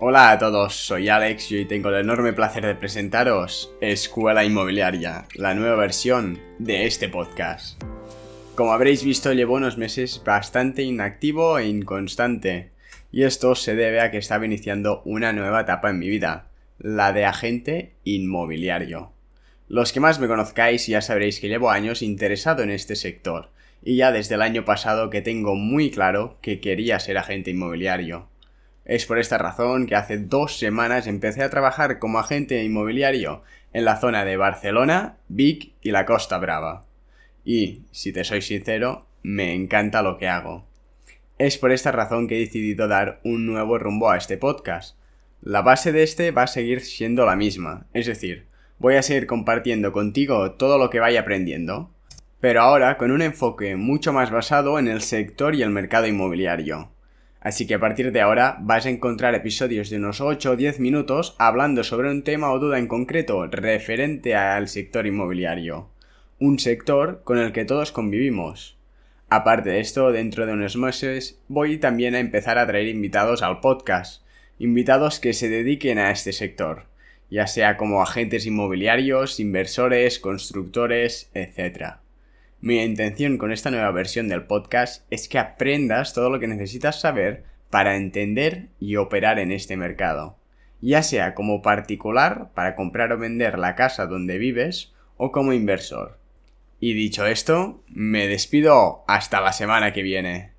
Hola a todos, soy Alex y hoy tengo el enorme placer de presentaros Escuela Inmobiliaria, la nueva versión de este podcast. Como habréis visto, llevo unos meses bastante inactivo e inconstante, y esto se debe a que estaba iniciando una nueva etapa en mi vida, la de agente inmobiliario. Los que más me conozcáis ya sabréis que llevo años interesado en este sector, y ya desde el año pasado que tengo muy claro que quería ser agente inmobiliario. Es por esta razón que hace dos semanas empecé a trabajar como agente inmobiliario en la zona de Barcelona, Vic y la Costa Brava. Y, si te soy sincero, me encanta lo que hago. Es por esta razón que he decidido dar un nuevo rumbo a este podcast. La base de este va a seguir siendo la misma, es decir, voy a seguir compartiendo contigo todo lo que vaya aprendiendo, pero ahora con un enfoque mucho más basado en el sector y el mercado inmobiliario. Así que a partir de ahora vas a encontrar episodios de unos 8 o 10 minutos hablando sobre un tema o duda en concreto referente al sector inmobiliario. Un sector con el que todos convivimos. Aparte de esto, dentro de unos meses voy también a empezar a traer invitados al podcast. Invitados que se dediquen a este sector, ya sea como agentes inmobiliarios, inversores, constructores, etc. Mi intención con esta nueva versión del podcast es que aprendas todo lo que necesitas saber para entender y operar en este mercado, ya sea como particular para comprar o vender la casa donde vives o como inversor. Y dicho esto, me despido hasta la semana que viene.